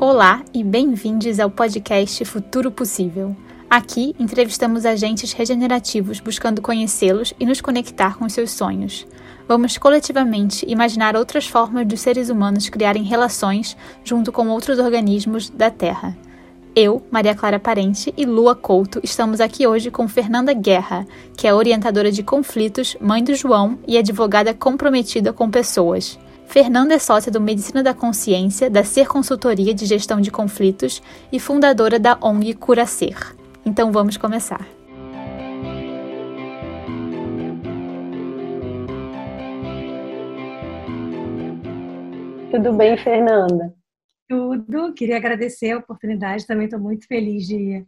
Olá e bem-vindos ao podcast Futuro Possível. Aqui entrevistamos agentes regenerativos buscando conhecê-los e nos conectar com seus sonhos. Vamos coletivamente imaginar outras formas dos seres humanos criarem relações junto com outros organismos da Terra. Eu, Maria Clara Parente e Lua Couto estamos aqui hoje com Fernanda Guerra, que é orientadora de conflitos, mãe do João e advogada comprometida com pessoas. Fernanda é sócia do Medicina da Consciência, da Ser Consultoria de Gestão de Conflitos e fundadora da ONG Cura Ser. Então vamos começar. Tudo bem, Fernanda? Tudo. Queria agradecer a oportunidade. Também estou muito feliz de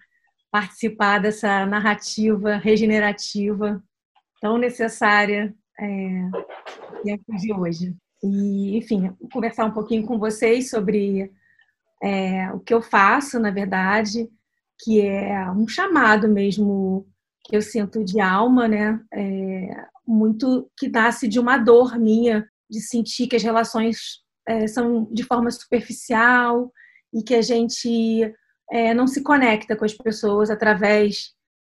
participar dessa narrativa regenerativa tão necessária é, de hoje. E, enfim, conversar um pouquinho com vocês sobre é, o que eu faço, na verdade, que é um chamado mesmo que eu sinto de alma, né? É, muito que nasce de uma dor minha de sentir que as relações é, são de forma superficial e que a gente é, não se conecta com as pessoas através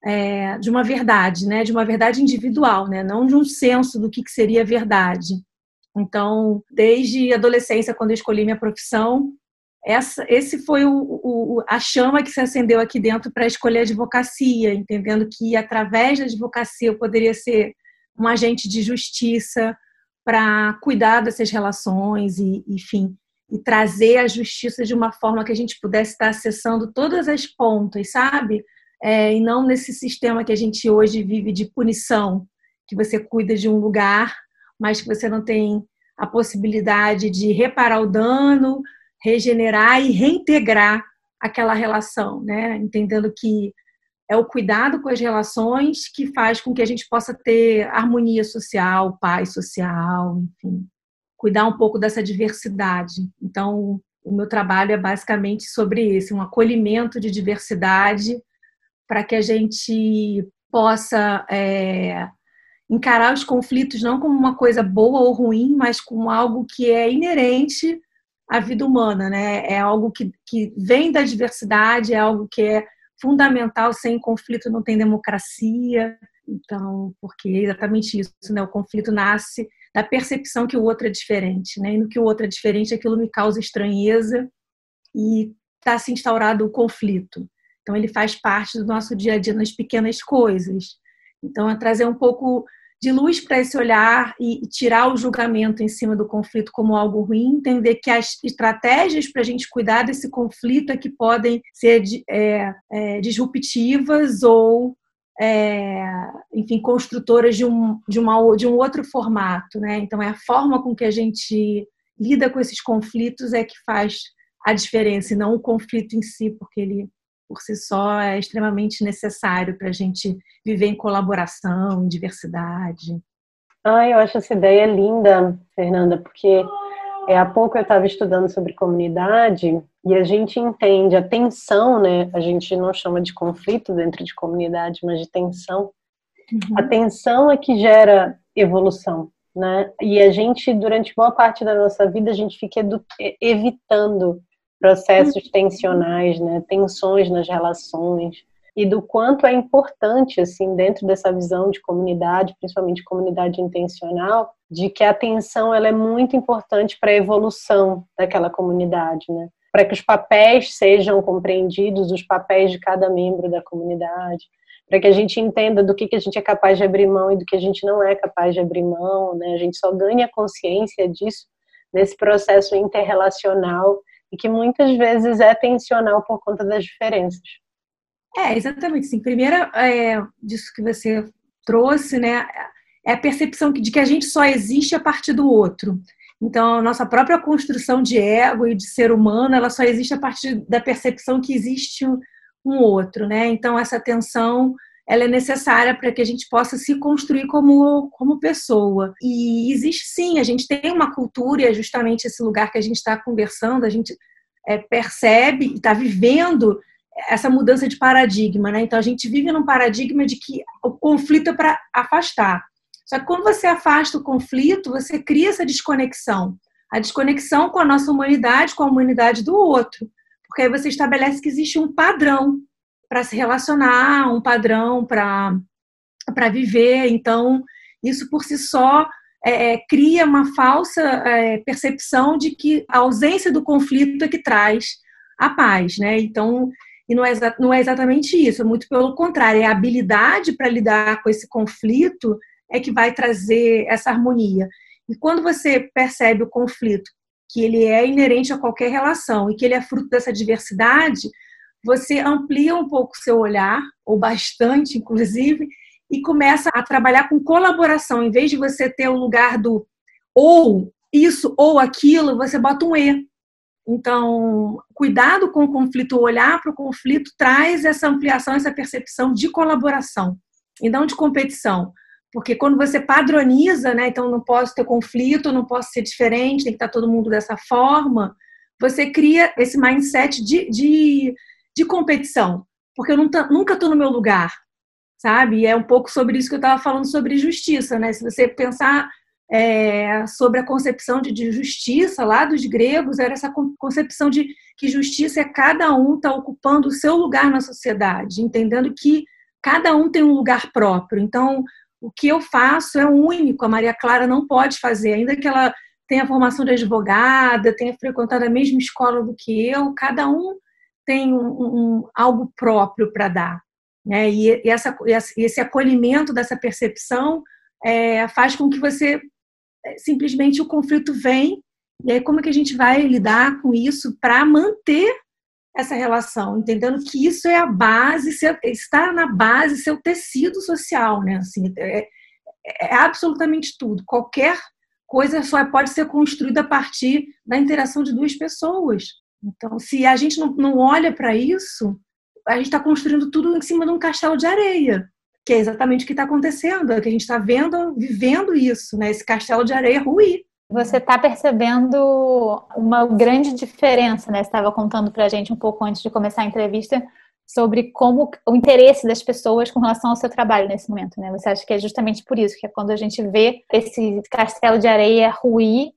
é, de uma verdade, né? De uma verdade individual, né? Não de um senso do que, que seria verdade. Então, desde adolescência, quando eu escolhi minha profissão, essa, esse foi o, o, a chama que se acendeu aqui dentro para escolher a advocacia, entendendo que através da advocacia eu poderia ser um agente de justiça para cuidar dessas relações e, enfim, e trazer a justiça de uma forma que a gente pudesse estar acessando todas as pontas, sabe? É, e não nesse sistema que a gente hoje vive de punição, que você cuida de um lugar mas que você não tem a possibilidade de reparar o dano, regenerar e reintegrar aquela relação, né? Entendendo que é o cuidado com as relações que faz com que a gente possa ter harmonia social, paz social, enfim, cuidar um pouco dessa diversidade. Então, o meu trabalho é basicamente sobre esse, um acolhimento de diversidade para que a gente possa é, encarar os conflitos não como uma coisa boa ou ruim, mas como algo que é inerente à vida humana, né? É algo que, que vem da diversidade, é algo que é fundamental. Sem conflito não tem democracia. Então, porque é exatamente isso, né? O conflito nasce da percepção que o outro é diferente, né? E no que o outro é diferente, aquilo me causa estranheza e está se instaurado o conflito. Então, ele faz parte do nosso dia a dia nas pequenas coisas. Então, é trazer um pouco de luz para esse olhar e tirar o julgamento em cima do conflito como algo ruim, entender que as estratégias para a gente cuidar desse conflito é que podem ser é, é, disruptivas ou, é, enfim, construtoras de um, de, uma, de um outro formato. Né? Então, é a forma com que a gente lida com esses conflitos é que faz a diferença, e não o conflito em si, porque ele por si só é extremamente necessário para a gente viver em colaboração, em diversidade. Ah, eu acho essa ideia linda, Fernanda, porque é, há pouco eu estava estudando sobre comunidade e a gente entende a tensão, né? A gente não chama de conflito dentro de comunidade, mas de tensão. Uhum. A tensão é que gera evolução, né? E a gente, durante boa parte da nossa vida, a gente fica evitando processos tensionais, né, tensões nas relações e do quanto é importante assim dentro dessa visão de comunidade, principalmente comunidade intencional, de que a atenção ela é muito importante para a evolução daquela comunidade, né? Para que os papéis sejam compreendidos, os papéis de cada membro da comunidade, para que a gente entenda do que, que a gente é capaz de abrir mão e do que a gente não é capaz de abrir mão, né? A gente só ganha consciência disso nesse processo interrelacional e que muitas vezes é tensional por conta das diferenças. É, exatamente. Sim. Primeiro, é, disso que você trouxe, né, é a percepção de que a gente só existe a partir do outro. Então, a nossa própria construção de ego e de ser humano, ela só existe a partir da percepção que existe um outro, né? Então, essa tensão ela é necessária para que a gente possa se construir como, como pessoa. E existe sim, a gente tem uma cultura, e é justamente esse lugar que a gente está conversando, a gente é, percebe, está vivendo essa mudança de paradigma, né? Então a gente vive num paradigma de que o conflito é para afastar. Só que quando você afasta o conflito, você cria essa desconexão. A desconexão com a nossa humanidade, com a humanidade do outro. porque aí você estabelece que existe um padrão para se relacionar, um padrão para viver. Então, isso por si só é, é, cria uma falsa é, percepção de que a ausência do conflito é que traz a paz, né? Então, e não é, não é exatamente isso, é muito pelo contrário, é a habilidade para lidar com esse conflito é que vai trazer essa harmonia. E quando você percebe o conflito, que ele é inerente a qualquer relação e que ele é fruto dessa diversidade, você amplia um pouco o seu olhar, ou bastante, inclusive, e começa a trabalhar com colaboração. Em vez de você ter o lugar do ou isso ou aquilo, você bota um E. Então, cuidado com o conflito, olhar para o conflito traz essa ampliação, essa percepção de colaboração e não de competição. Porque quando você padroniza, né, então não posso ter conflito, não posso ser diferente, tem que estar todo mundo dessa forma, você cria esse mindset de, de, de competição. Porque eu nunca estou no meu lugar, sabe? E é um pouco sobre isso que eu estava falando sobre justiça, né? Se você pensar é, sobre a concepção de, de, justiça lá dos gregos, era essa concepção de que justiça é cada um está ocupando o seu lugar na sociedade, entendendo que cada um tem um lugar próprio. Então, o que eu faço é único, a Maria Clara não pode fazer, ainda que ela tenha formação de advogada, tenha frequentado a mesma escola do que eu, cada um tem um, um algo próprio para dar. Né? E, essa, esse acolhimento dessa percepção é, faz com que você é, simplesmente o conflito vem e aí como é que a gente vai lidar com isso para manter essa relação, entendendo que isso é a base, está na base seu tecido social, né? Assim, é, é absolutamente tudo. Qualquer coisa só pode ser construída a partir da interação de duas pessoas. Então, se a gente não, não olha para isso, a gente está construindo tudo em cima de um castelo de areia, que é exatamente o que está acontecendo, é que a gente está vendo, vivendo isso, né? Esse castelo de areia ruir. Você está percebendo uma grande diferença, né? Você estava contando para a gente um pouco antes de começar a entrevista sobre como o interesse das pessoas com relação ao seu trabalho nesse momento, né? Você acha que é justamente por isso que é quando a gente vê esse castelo de areia ruir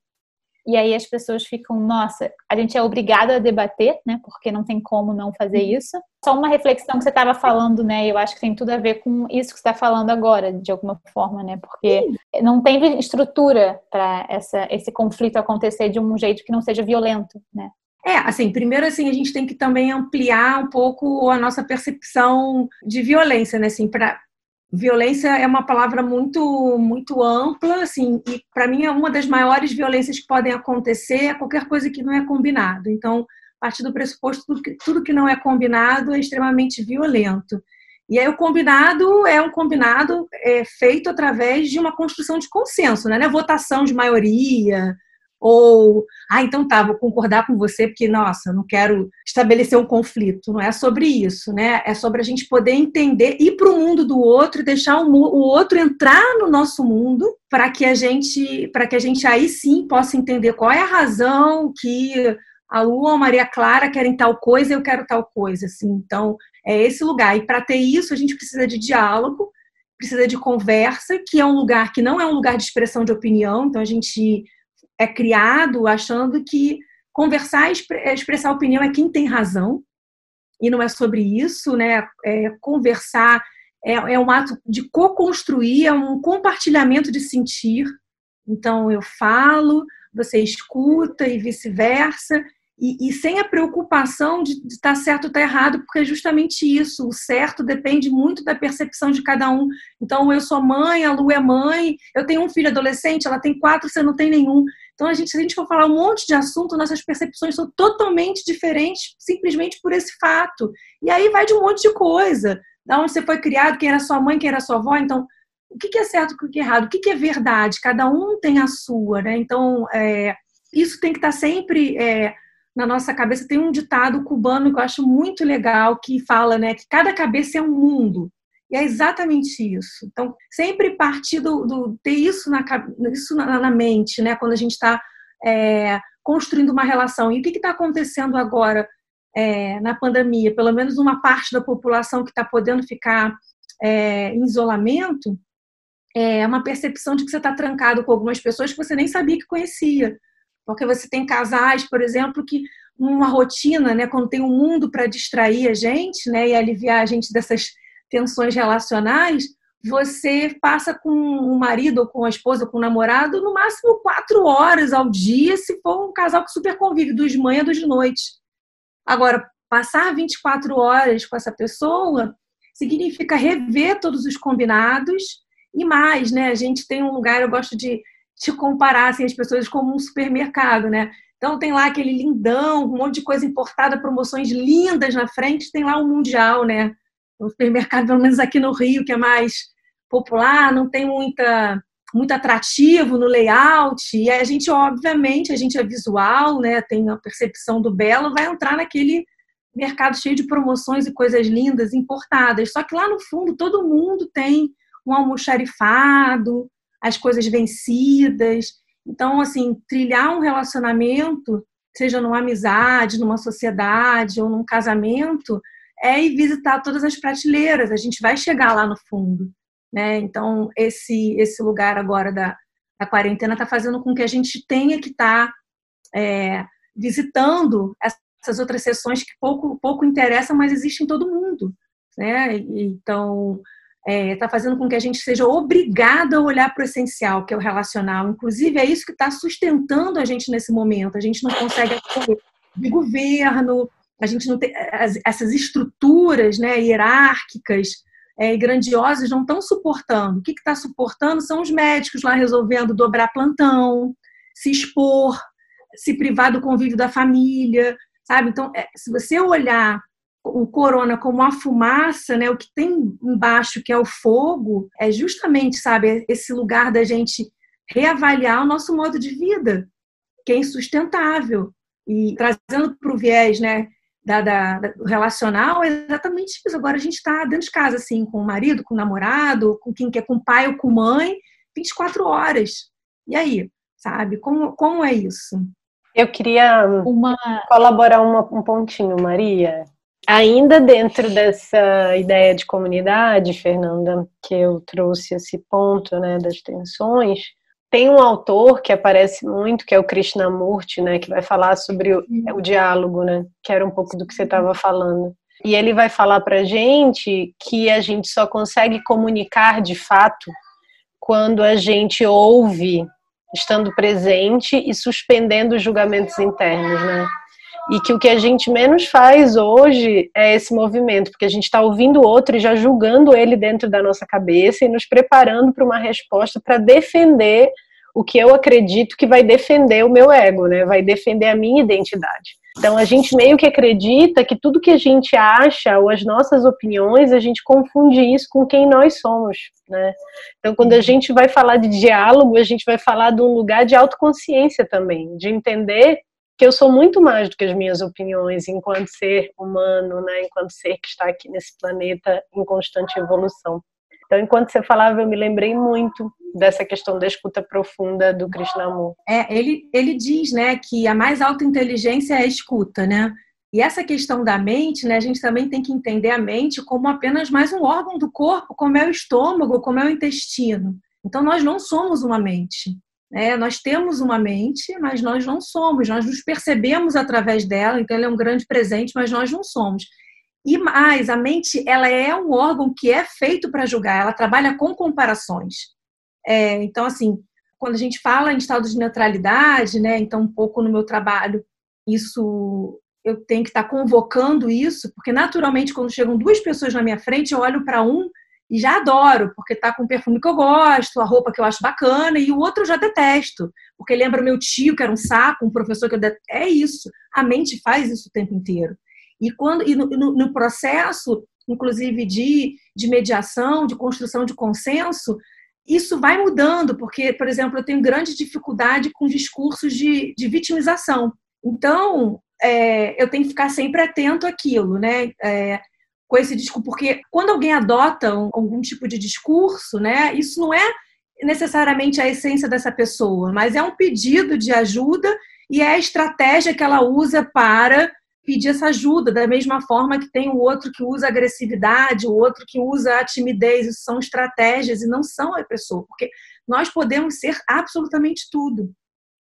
e aí as pessoas ficam, nossa, a gente é obrigado a debater, né? Porque não tem como não fazer uhum. isso. Só uma reflexão que você estava falando, né? Eu acho que tem tudo a ver com isso que você está falando agora, de alguma forma, né? Porque não tem estrutura para esse conflito acontecer de um jeito que não seja violento, né? É, assim, primeiro assim, a gente tem que também ampliar um pouco a nossa percepção de violência, né? Assim, violência é uma palavra muito muito ampla, assim, e para mim é uma das maiores violências que podem acontecer é qualquer coisa que não é combinado. Então, a partir do pressuposto tudo que, tudo que não é combinado é extremamente violento. E aí o combinado é um combinado é, feito através de uma construção de consenso, né? Não é votação de maioria, ou, ah, então tá, vou concordar com você porque, nossa, não quero estabelecer um conflito. Não é sobre isso, né? É sobre a gente poder entender, ir para o mundo do outro e deixar o, o outro entrar no nosso mundo para que a gente, para que a gente aí sim possa entender qual é a razão que a Lu ou a Maria Clara querem tal coisa eu quero tal coisa, assim. Então, é esse lugar. E para ter isso, a gente precisa de diálogo, precisa de conversa, que é um lugar que não é um lugar de expressão de opinião, então a gente é criado achando que conversar e expressar opinião é quem tem razão, e não é sobre isso, né? É, conversar é, é um ato de co-construir, é um compartilhamento de sentir. Então, eu falo, você escuta e vice-versa, e, e, sem a preocupação de estar tá certo ou tá errado, porque é justamente isso. O certo depende muito da percepção de cada um. Então, eu sou mãe, a Lu é mãe, eu tenho um filho adolescente, ela tem quatro, você não tem nenhum. Então, a gente, se a gente for falar um monte de assunto, nossas percepções são totalmente diferentes, simplesmente por esse fato. E aí vai de um monte de coisa. Da onde você foi criado, quem era sua mãe, quem era sua avó. Então, o que é certo, o que é errado, o que é verdade? Cada um tem a sua, né? Então, é, isso tem que estar sempre. É, na nossa cabeça tem um ditado cubano que eu acho muito legal que fala, né, que cada cabeça é um mundo. E é exatamente isso. Então, sempre partir do, do ter isso na, isso na, na, mente, né, quando a gente está é, construindo uma relação. E o que está acontecendo agora é, na pandemia? Pelo menos uma parte da população que está podendo ficar é, em isolamento, é uma percepção de que você está trancado com algumas pessoas que você nem sabia que conhecia. Porque você tem casais, por exemplo, que uma rotina, né, quando tem um mundo para distrair a gente, né, e aliviar a gente dessas tensões relacionais, você passa com o marido ou com a esposa, ou com o namorado, no máximo quatro horas ao dia, se for um casal que super convive, dos manhã dos de noite. Agora, passar 24 horas com essa pessoa significa rever todos os combinados e mais, né? A gente tem um lugar, eu gosto de te comparar assim, as pessoas como um supermercado, né? Então tem lá aquele lindão, um monte de coisa importada, promoções lindas na frente, tem lá o Mundial, né? O supermercado, pelo menos aqui no Rio, que é mais popular, não tem muita muito atrativo no layout, e a gente, obviamente, a gente é visual, né, tem a percepção do belo, vai entrar naquele mercado cheio de promoções e coisas lindas importadas. Só que lá no fundo todo mundo tem um almoxarifado, as coisas vencidas. Então, assim, trilhar um relacionamento, seja numa amizade, numa sociedade ou num casamento, é ir visitar todas as prateleiras. A gente vai chegar lá no fundo. Né? Então, esse, esse lugar agora da, da quarentena está fazendo com que a gente tenha que estar tá, é, visitando essas outras sessões que pouco, pouco interessam, mas existem em todo mundo. Né? Então, está é, tá fazendo com que a gente seja obrigada a olhar para o essencial, que é o relacional. Inclusive, é isso que está sustentando a gente nesse momento. A gente não consegue de governo, a gente não tem as, essas estruturas né, hierárquicas é, grandiosas não estão suportando. O que está suportando são os médicos lá resolvendo dobrar plantão, se expor, se privar do convívio da família, sabe? Então, é, se você olhar o corona como a fumaça, né, o que tem embaixo que é o fogo, é justamente, sabe, esse lugar da gente reavaliar o nosso modo de vida, que é insustentável. E trazendo para o viés, né, da, da, do relacional, é exatamente isso. Agora a gente está dentro de casa, assim, com o marido, com o namorado, com quem quer, com o pai ou com mãe, 24 horas. E aí, sabe? Como, como é isso? Eu queria uma... colaborar uma, um pontinho, Maria. Ainda dentro dessa ideia de comunidade, Fernanda, que eu trouxe esse ponto né, das tensões, tem um autor que aparece muito, que é o Krishnamurti, né, que vai falar sobre o, o diálogo, né, que era um pouco do que você estava falando. E ele vai falar para gente que a gente só consegue comunicar de fato quando a gente ouve, estando presente e suspendendo os julgamentos internos, né? E que o que a gente menos faz hoje é esse movimento, porque a gente está ouvindo o outro e já julgando ele dentro da nossa cabeça e nos preparando para uma resposta para defender o que eu acredito que vai defender o meu ego, né? Vai defender a minha identidade. Então a gente meio que acredita que tudo que a gente acha ou as nossas opiniões, a gente confunde isso com quem nós somos, né? Então quando a gente vai falar de diálogo, a gente vai falar de um lugar de autoconsciência também, de entender que eu sou muito mais do que as minhas opiniões enquanto ser humano, né, enquanto ser que está aqui nesse planeta em constante evolução. Então, enquanto você falava, eu me lembrei muito dessa questão da escuta profunda do Krishnamurti. É, ele, ele diz, né, que a mais alta inteligência é a escuta, né? E essa questão da mente, né, a gente também tem que entender a mente como apenas mais um órgão do corpo, como é o estômago, como é o intestino. Então, nós não somos uma mente. É, nós temos uma mente, mas nós não somos, nós nos percebemos através dela, então ela é um grande presente, mas nós não somos. E mais, a mente ela é um órgão que é feito para julgar, ela trabalha com comparações. É, então, assim, quando a gente fala em estado de neutralidade, né, então um pouco no meu trabalho, isso eu tenho que estar convocando isso, porque naturalmente quando chegam duas pessoas na minha frente, eu olho para um e já adoro, porque tá com o perfume que eu gosto, a roupa que eu acho bacana, e o outro eu já detesto, porque lembra meu tio, que era um saco, um professor que eu detesto. É isso. A mente faz isso o tempo inteiro. E, quando, e no, no, no processo, inclusive, de, de mediação, de construção de consenso, isso vai mudando, porque, por exemplo, eu tenho grande dificuldade com discursos de, de vitimização. Então, é, eu tenho que ficar sempre atento àquilo, né? É, com esse discurso, porque quando alguém adota um, algum tipo de discurso, né, isso não é necessariamente a essência dessa pessoa, mas é um pedido de ajuda e é a estratégia que ela usa para pedir essa ajuda, da mesma forma que tem o outro que usa agressividade, o outro que usa a timidez, isso são estratégias e não são a pessoa, porque nós podemos ser absolutamente tudo.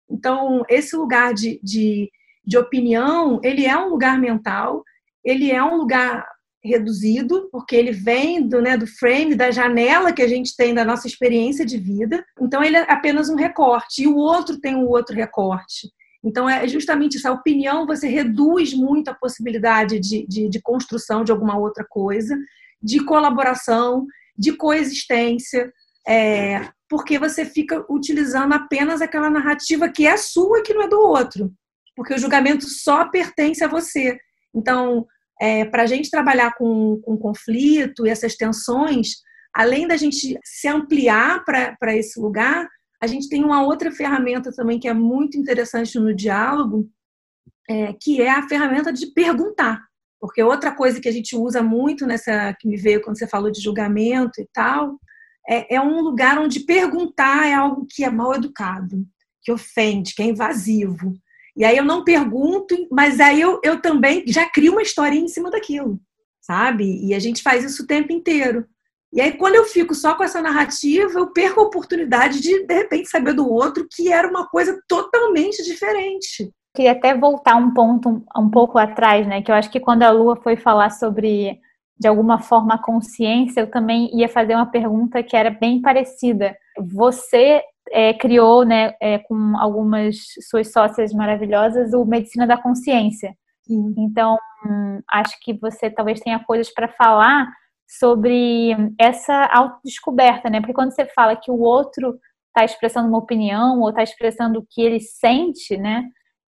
Então, esse lugar de, de de opinião, ele é um lugar mental, ele é um lugar reduzido, porque ele vem do, né, do frame, da janela que a gente tem da nossa experiência de vida. Então, ele é apenas um recorte, e o outro tem um outro recorte. Então, é justamente essa opinião, você reduz muito a possibilidade de, de, de construção de alguma outra coisa, de colaboração, de coexistência, é, porque você fica utilizando apenas aquela narrativa que é sua e que não é do outro, porque o julgamento só pertence a você. Então, é, para a gente trabalhar com, com conflito e essas tensões, além da gente se ampliar para esse lugar, a gente tem uma outra ferramenta também que é muito interessante no diálogo, é, que é a ferramenta de perguntar. Porque outra coisa que a gente usa muito nessa que me veio quando você falou de julgamento e tal, é, é um lugar onde perguntar é algo que é mal educado, que ofende, que é invasivo. E aí eu não pergunto, mas aí eu, eu também já crio uma historinha em cima daquilo, sabe? E a gente faz isso o tempo inteiro. E aí, quando eu fico só com essa narrativa, eu perco a oportunidade de, de repente, saber do outro que era uma coisa totalmente diferente. Queria até voltar um ponto um pouco atrás, né? Que eu acho que quando a Lua foi falar sobre, de alguma forma, a consciência, eu também ia fazer uma pergunta que era bem parecida. Você é, criou, né, é, com algumas suas sócias maravilhosas, o Medicina da Consciência. Sim. Então, acho que você talvez tenha coisas para falar sobre essa autodescoberta, né? Porque quando você fala que o outro está expressando uma opinião ou está expressando o que ele sente, né?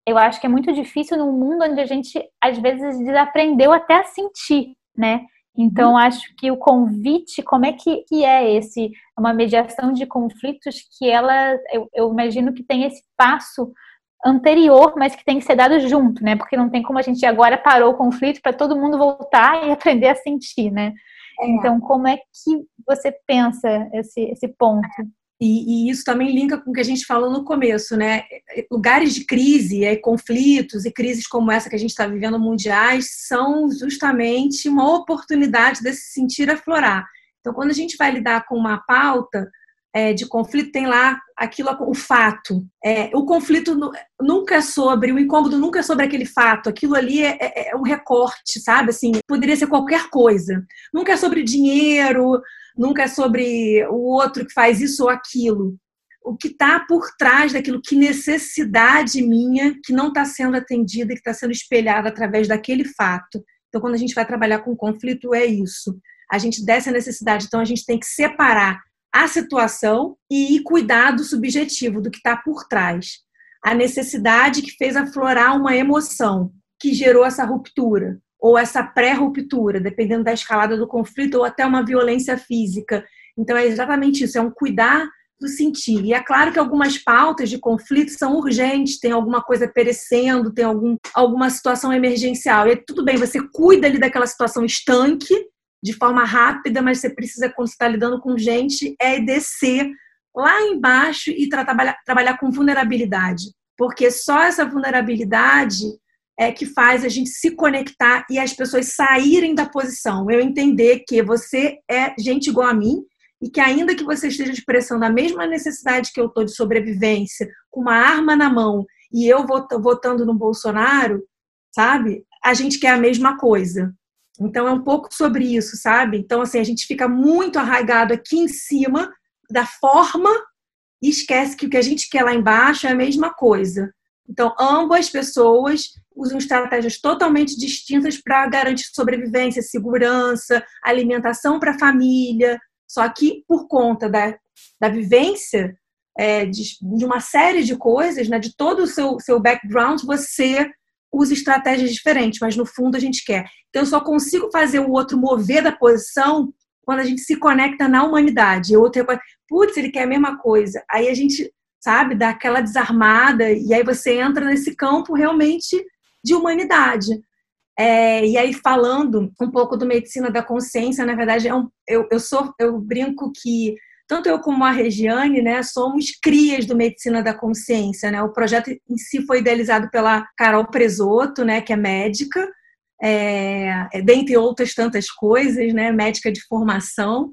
Eu acho que é muito difícil num mundo onde a gente às vezes desaprendeu até a sentir, né? Então, uhum. acho que o convite, como é que, que é esse, uma mediação de conflitos que ela, eu, eu imagino que tem esse passo anterior, mas que tem que ser dado junto, né? Porque não tem como a gente agora parou o conflito para todo mundo voltar e aprender a sentir, né? É. Então, como é que você pensa esse, esse ponto? E, e, isso também linka com o que a gente falou no começo, né? Lugares de crise, é, conflitos e crises como essa que a gente está vivendo mundiais são justamente uma oportunidade desse sentir aflorar. Então, quando a gente vai lidar com uma pauta, é, de conflito tem lá aquilo, o fato. É, o conflito nunca é sobre, o incômodo nunca é sobre aquele fato. Aquilo ali é, é, é, um recorte, sabe? Assim, poderia ser qualquer coisa. Nunca é sobre dinheiro, nunca é sobre o outro que faz isso ou aquilo. O que está por trás daquilo, que necessidade minha que não está sendo atendida que está sendo espelhada através daquele fato. Então, quando a gente vai trabalhar com conflito, é isso. A gente desce a necessidade. Então, a gente tem que separar a situação e cuidar do subjetivo, do que está por trás. A necessidade que fez aflorar uma emoção que gerou essa ruptura, ou essa pré-ruptura, dependendo da escalada do conflito, ou até uma violência física. Então, é exatamente isso: é um cuidar do sentir. E é claro que algumas pautas de conflito são urgentes, tem alguma coisa perecendo, tem algum, alguma situação emergencial. E tudo bem, você cuida ali daquela situação estanque, de forma rápida, mas você precisa, quando você está lidando com gente, é descer lá embaixo e tra trabalhar, trabalhar com vulnerabilidade. Porque só essa vulnerabilidade é que faz a gente se conectar e as pessoas saírem da posição. Eu entender que você é gente igual a mim e que ainda que você esteja expressando a mesma necessidade que eu estou de sobrevivência, com uma arma na mão e eu votando no Bolsonaro, sabe? A gente quer a mesma coisa. Então é um pouco sobre isso, sabe? Então assim, a gente fica muito arraigado aqui em cima da forma e esquece que o que a gente quer lá embaixo é a mesma coisa. Então, ambas pessoas usam estratégias totalmente distintas para garantir sobrevivência, segurança, alimentação para a família. Só que, por conta da, da vivência é, de, de, uma série de coisas, né, de todo o seu, seu background, você usa estratégias diferentes, mas no fundo a gente quer. Então, eu só consigo fazer o outro mover da posição quando a gente se conecta na humanidade. O outro putz, ele quer a mesma coisa. Aí a gente, sabe, dá aquela desarmada e aí você entra nesse campo realmente de humanidade. É, e aí, falando um pouco do medicina da consciência, na verdade, é um, eu, eu, sou, eu brinco que tanto eu como a Regiane, né, somos crias do Medicina da Consciência, né? O projeto em si foi idealizado pela Carol Presoto, né, que é médica, é, dentre outras tantas coisas, né, médica de formação,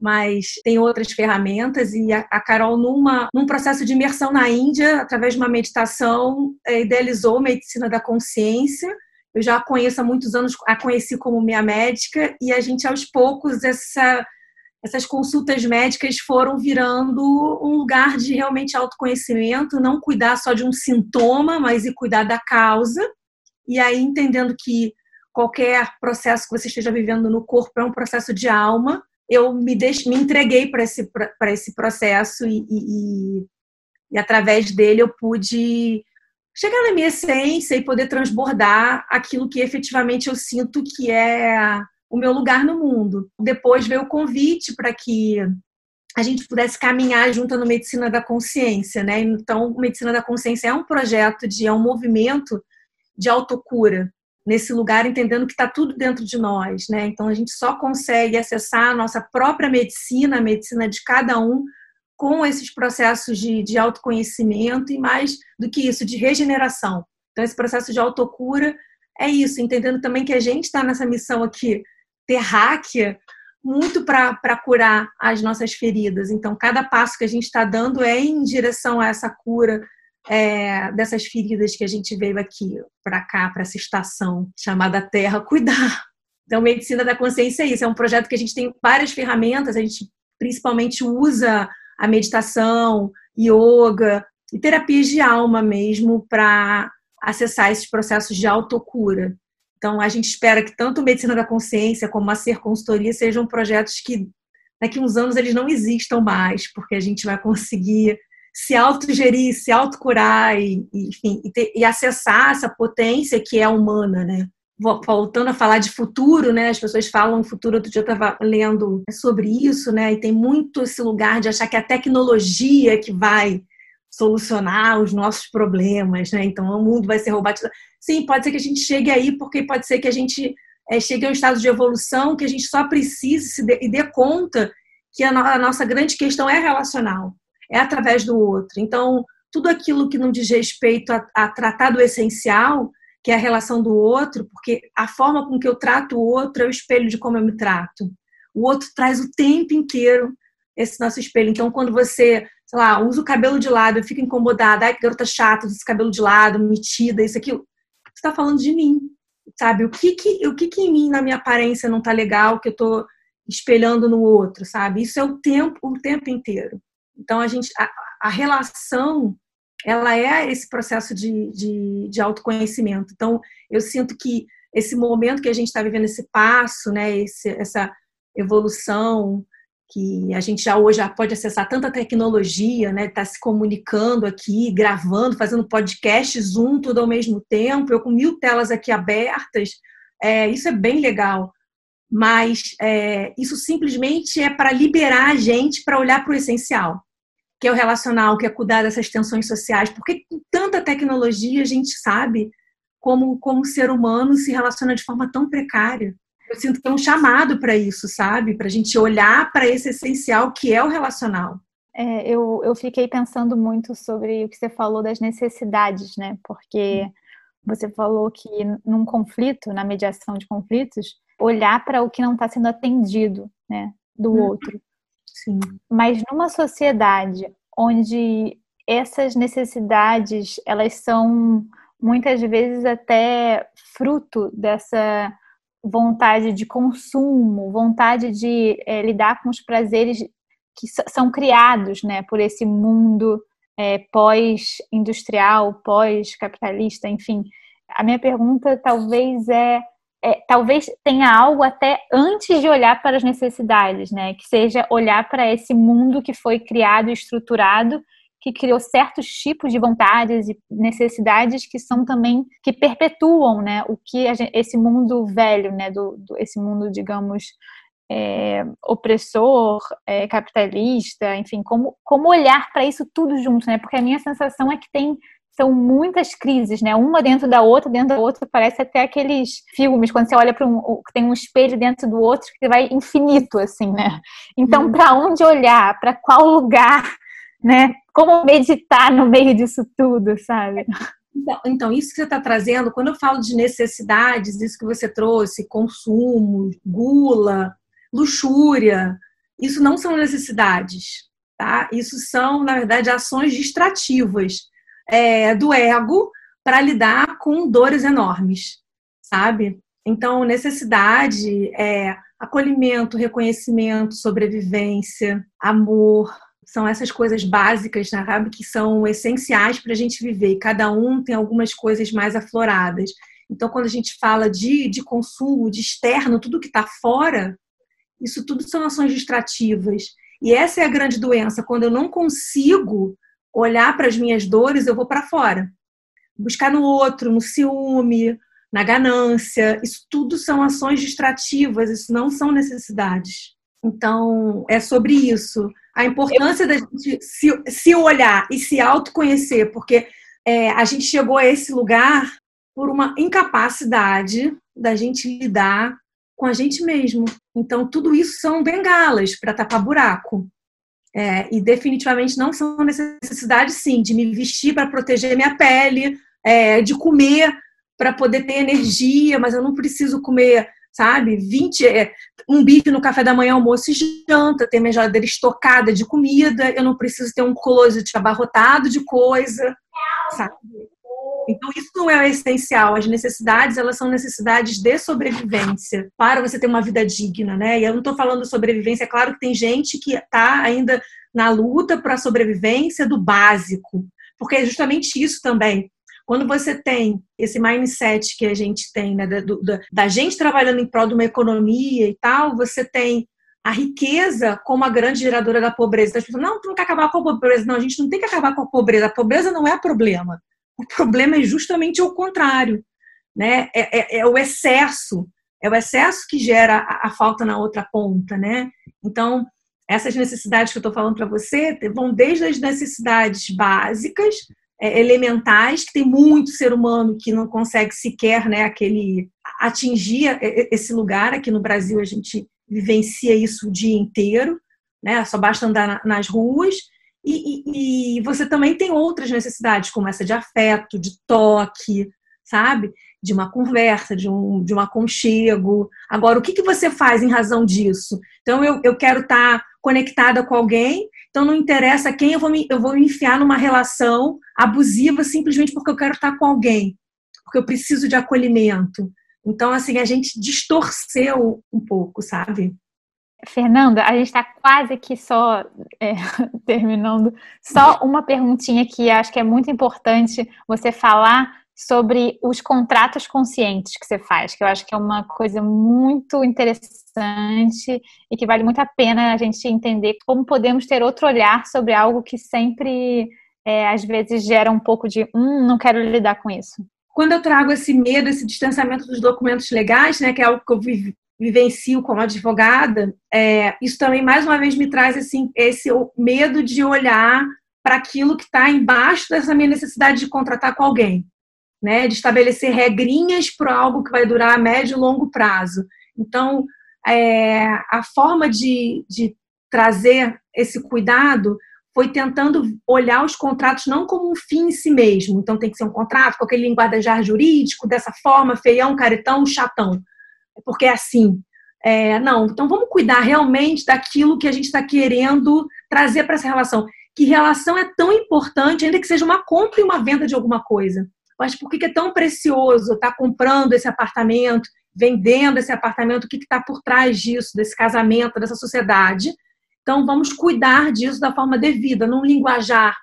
mas tem outras ferramentas e a, a Carol numa num processo de imersão na Índia através de uma meditação é, idealizou medicina da consciência eu já a conheço há muitos anos a conheci como minha médica e a gente aos poucos essa essas consultas médicas foram virando um lugar de realmente autoconhecimento, não cuidar só de um sintoma, mas e cuidar da causa. E aí entendendo que qualquer processo que você esteja vivendo no corpo é um processo de alma, eu me, deixe, me entreguei para esse, esse processo e, e, e, através dele eu pude chegar na minha essência e poder transbordar aquilo que efetivamente eu sinto que é o meu lugar no mundo. Depois veio o convite para que a gente pudesse caminhar junto no Medicina da Consciência, né? Então, Medicina da Consciência é um projeto de é um movimento de autocura nesse lugar, entendendo que está tudo dentro de nós, né? Então, a gente só consegue acessar a nossa própria medicina, a medicina de cada um, com esses processos de, de autoconhecimento e mais do que isso, de regeneração. Então, esse processo de autocura é isso, entendendo também que a gente está nessa missão aqui terráquea muito para curar as nossas feridas. Então, cada passo que a gente está dando é em direção a essa cura é, dessas feridas que a gente veio aqui para cá, para essa estação chamada Terra, cuidar. Então, Medicina da Consciência é isso. É um projeto que a gente tem várias ferramentas, a gente principalmente usa a meditação, yoga e terapias de alma mesmo para acessar esses processos de autocura. Então, a gente espera que tanto Medicina da Consciência como a Ser Consultoria sejam projetos que daqui a uns anos eles não existam mais, porque a gente vai conseguir se autogerir, se autocurar e, enfim, e, ter, e acessar essa potência que é humana, né? Voltando a falar de futuro, né? As pessoas falam futuro. Outro dia eu estava lendo sobre isso, né? E tem muito esse lugar de achar que é a tecnologia que vai solucionar os nossos problemas, né? Então o mundo vai ser roubado. Sim, pode ser que a gente chegue aí, porque pode ser que a gente é, chegue a um estado de evolução que a gente só precise se dê, e dê conta que a, no, a nossa grande questão é relacional, é através do outro. Então, tudo aquilo que não diz respeito a, a tratar do essencial, que é a relação do outro, porque a forma com que eu trato o outro é o espelho de como eu me trato. O outro traz o tempo inteiro esse nosso espelho. Então, quando você sei lá, usa o cabelo de lado, eu fico incomodada, ai que garota chata, esse cabelo de lado, metida, isso aqui. Você está falando de mim, sabe? O que que, o que que em mim, na minha aparência, não tá legal, que eu tô espelhando no outro, sabe? Isso é o tempo, o tempo inteiro. Então, a gente, a, a relação, ela é esse processo de, de, de autoconhecimento. Então, eu sinto que esse momento que a gente está vivendo, esse passo, né, esse, essa evolução, que a gente já hoje já pode acessar tanta tecnologia, né? Tá se comunicando aqui, gravando, fazendo podcast, Zoom, tudo ao mesmo tempo. Eu com mil telas aqui abertas, é, isso é bem legal. Mas é, isso simplesmente é para liberar a gente para olhar para o essencial, que é o relacional, que é cuidar dessas tensões sociais. Porque com tanta tecnologia a gente sabe como como o ser humano se relaciona de forma tão precária eu sinto que é um chamado para isso, sabe? Para a gente olhar para esse essencial que é o relacional. É, eu, eu fiquei pensando muito sobre o que você falou das necessidades, né? Porque você falou que num conflito, na mediação de conflitos, olhar para o que não está sendo atendido, né? Do hum. outro. Sim. Mas numa sociedade onde essas necessidades elas são muitas vezes até fruto dessa vontade de consumo, vontade de é, lidar com os prazeres que são criados né, por esse mundo é, pós-industrial, pós-capitalista, enfim. A minha pergunta talvez é, é, talvez tenha algo até antes de olhar para as necessidades, né? Que seja olhar para esse mundo que foi criado e estruturado que criou certos tipos de vontades e necessidades que são também que perpetuam, né, o que gente, esse mundo velho, né, do, do esse mundo, digamos, é, opressor, é, capitalista, enfim, como, como olhar para isso tudo junto, né? Porque a minha sensação é que tem são muitas crises, né? Uma dentro da outra, dentro da outra, parece até aqueles filmes quando você olha para um, tem um espelho dentro do outro que vai infinito, assim, né? Então, hum. para onde olhar? Para qual lugar? Né? Como meditar no meio disso tudo, sabe? Então, então, isso que você está trazendo, quando eu falo de necessidades, isso que você trouxe, consumo, gula, luxúria, isso não são necessidades, tá? Isso são, na verdade, ações distrativas é, do ego para lidar com dores enormes, sabe? Então, necessidade é acolhimento, reconhecimento, sobrevivência, amor, são essas coisas básicas, sabe, que são essenciais para a gente viver. Cada um tem algumas coisas mais afloradas. Então, quando a gente fala de, de consumo, de externo, tudo que está fora, isso tudo são ações distrativas. E essa é a grande doença. Quando eu não consigo olhar para as minhas dores, eu vou para fora. Buscar no outro, no ciúme, na ganância. Isso tudo são ações distrativas, isso não são necessidades. Então, é sobre isso. A importância da gente se, se olhar e se autoconhecer, porque é, a gente chegou a esse lugar por uma incapacidade da gente lidar com a gente mesmo. Então, tudo isso são bengalas para tapar buraco. É, e definitivamente não são necessidades, sim, de me vestir para proteger minha pele, é, de comer para poder ter energia, mas eu não preciso comer, sabe, 20, é, um bife no café da manhã, almoço e janta, ter minha geladeira estocada de comida, eu não preciso ter um closet abarrotado de coisa, sabe? Então, isso não é essencial. As necessidades, elas são necessidades de sobrevivência para você ter uma vida digna, né? E eu não estou falando sobrevivência, é claro que tem gente que está ainda na luta para a sobrevivência do básico, porque é justamente isso também. Quando você tem esse mindset que a gente tem, né, da, da, da gente trabalhando em prol de uma economia e tal, você tem a riqueza como a grande geradora da pobreza. As pessoas, não, não quer acabar com a pobreza. Não, a gente não tem que acabar com a pobreza. A pobreza não é problema. O problema é justamente o contrário, né? É, é, é o excesso, é o excesso que gera a, a, falta na outra ponta, né? Então, essas necessidades que eu estou falando para você vão desde as necessidades básicas, elementais, que tem muito ser humano que não consegue sequer, né, aquele atingir esse lugar. Aqui no Brasil a gente vivencia isso o dia inteiro, né? Só basta andar nas ruas e, e, e, você também tem outras necessidades, como essa de afeto, de toque, sabe? De uma conversa, de um, de um aconchego. Agora, o que, que você faz em razão disso? Então, eu, eu quero estar tá conectada com alguém, então não interessa quem eu vou, me, eu vou me enfiar numa relação abusiva simplesmente porque eu quero estar com alguém, porque eu preciso de acolhimento. Então, assim, a gente distorceu um pouco, sabe? Fernanda, a gente está quase que só é, terminando. Só uma perguntinha que acho que é muito importante você falar sobre os contratos conscientes que você faz, que eu acho que é uma coisa muito interessante e que vale muito a pena a gente entender como podemos ter outro olhar sobre algo que sempre, é, às vezes, gera um pouco de, hum, não quero lidar com isso. Quando eu trago esse medo, esse distanciamento dos documentos legais, né, que é algo que eu vivencio como advogada, é, isso também mais uma vez me traz assim, esse medo de olhar para aquilo que está embaixo dessa minha necessidade de contratar com alguém, né? De estabelecer regrinhas para algo que vai durar a médio e longo prazo. Então, é, a forma de, de trazer esse cuidado foi tentando olhar os contratos não como um fim em si mesmo. Então, tem que ser um contrato com aquele linguajar jurídico, dessa forma, feião, caretão, chatão porque é assim. É, não, então vamos cuidar realmente daquilo que a gente está querendo trazer para essa relação. Que relação é tão importante, ainda que seja uma compra e uma venda de alguma coisa. Mas por que é tão precioso estar tá comprando esse apartamento, vendendo esse apartamento? O que está por trás disso, desse casamento, dessa sociedade? Então vamos cuidar disso da forma devida, num linguajar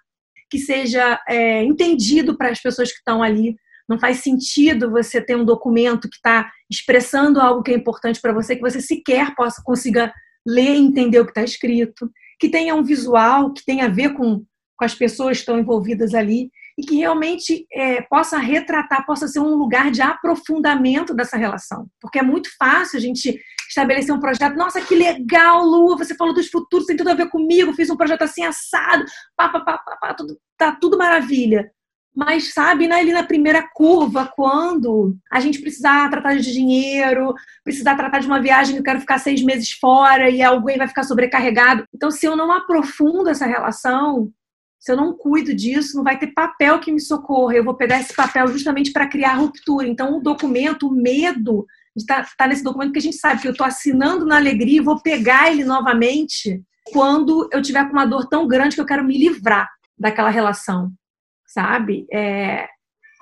que seja é, entendido para as pessoas que estão ali não faz sentido você ter um documento que está expressando algo que é importante para você, que você sequer possa consiga ler e entender o que está escrito, que tenha um visual que tenha a ver com, com as pessoas que estão envolvidas ali e que realmente é, possa retratar, possa ser um lugar de aprofundamento dessa relação. Porque é muito fácil a gente estabelecer um projeto. Nossa, que legal, Lu, você falou dos futuros, tem tudo a ver comigo, fiz um projeto assim assado, pá, pá, pá, pá, pá tudo, tá tudo maravilha mas sabe, né, ali na primeira curva, quando a gente precisar tratar de dinheiro, precisar tratar de uma viagem que eu quero ficar seis meses fora e alguém vai ficar sobrecarregado. Então, se eu não aprofundo essa relação, se eu não cuido disso, não vai ter papel que me socorra. Eu vou pegar esse papel justamente para criar ruptura. Então, o documento, o medo estar tá, tá nesse documento, porque a gente sabe que eu estou assinando na alegria e vou pegar ele novamente quando eu tiver com uma dor tão grande que eu quero me livrar daquela relação, sabe? É,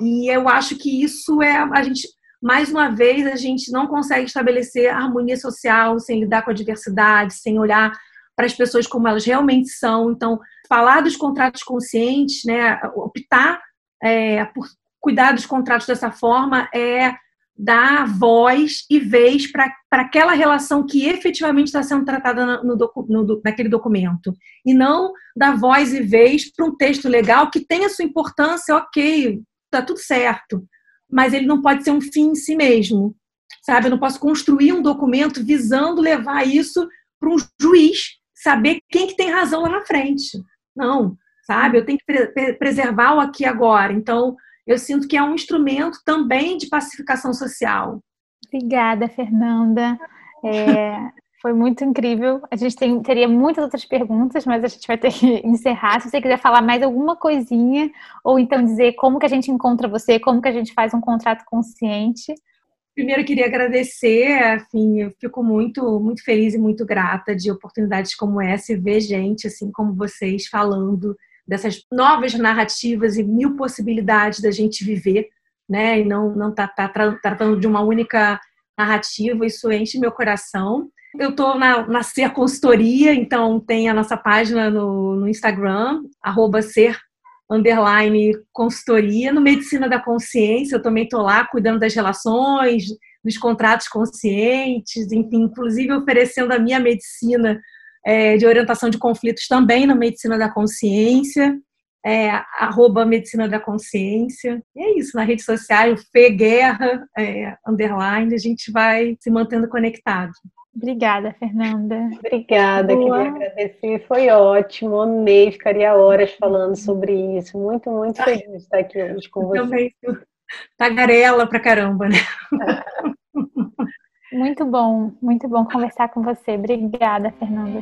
e eu acho que isso é a gente mais uma vez a gente não consegue estabelecer harmonia social sem lidar com a diversidade, sem olhar para as pessoas como elas realmente são. Então, falar dos contratos conscientes, né, optar é, por cuidar dos contratos dessa forma é dar voz e vez para aquela relação que efetivamente está sendo tratada no, no, naquele documento. E não dar voz e vez para um texto legal que tem a sua importância, ok, está tudo certo, mas ele não pode ser um fim em si mesmo. Sabe? Eu não posso construir um documento visando levar isso para um juiz saber quem que tem razão lá na frente. Não, sabe? Eu tenho que pre preservar o aqui e agora. Então, eu sinto que é um instrumento também de pacificação social. Obrigada, Fernanda. É, foi muito incrível. A gente tem, teria muitas outras perguntas, mas a gente vai ter que encerrar. Se você quiser falar mais alguma coisinha, ou então dizer como que a gente encontra você, como que a gente faz um contrato consciente, Primeiro, queria agradecer, assim, eu fico muito, muito feliz e muito grata de oportunidades como essa e ver gente, assim como vocês, falando dessas novas narrativas e mil possibilidades da gente viver, né? E não não tá, tá tratando de uma única narrativa, isso enche meu coração. Eu estou na, na Ser Consultoria, então tem a nossa página no, no Instagram, arroba Ser underline consultoria. No Medicina da Consciência, eu também estou lá cuidando das relações, dos contratos conscientes, enfim, inclusive oferecendo a minha medicina é, de orientação de conflitos também na Medicina da Consciência, é, arroba Medicina da Consciência. E é isso, na rede social, Fê Guerra, é, underline, a gente vai se mantendo conectado. Obrigada, Fernanda. Obrigada, Boa. queria agradecer, foi ótimo, amei, ficaria horas falando sobre isso. Muito, muito feliz de estar aqui hoje com você. Também tagarela pra caramba, né? Muito bom, muito bom conversar com você. Obrigada, Fernanda.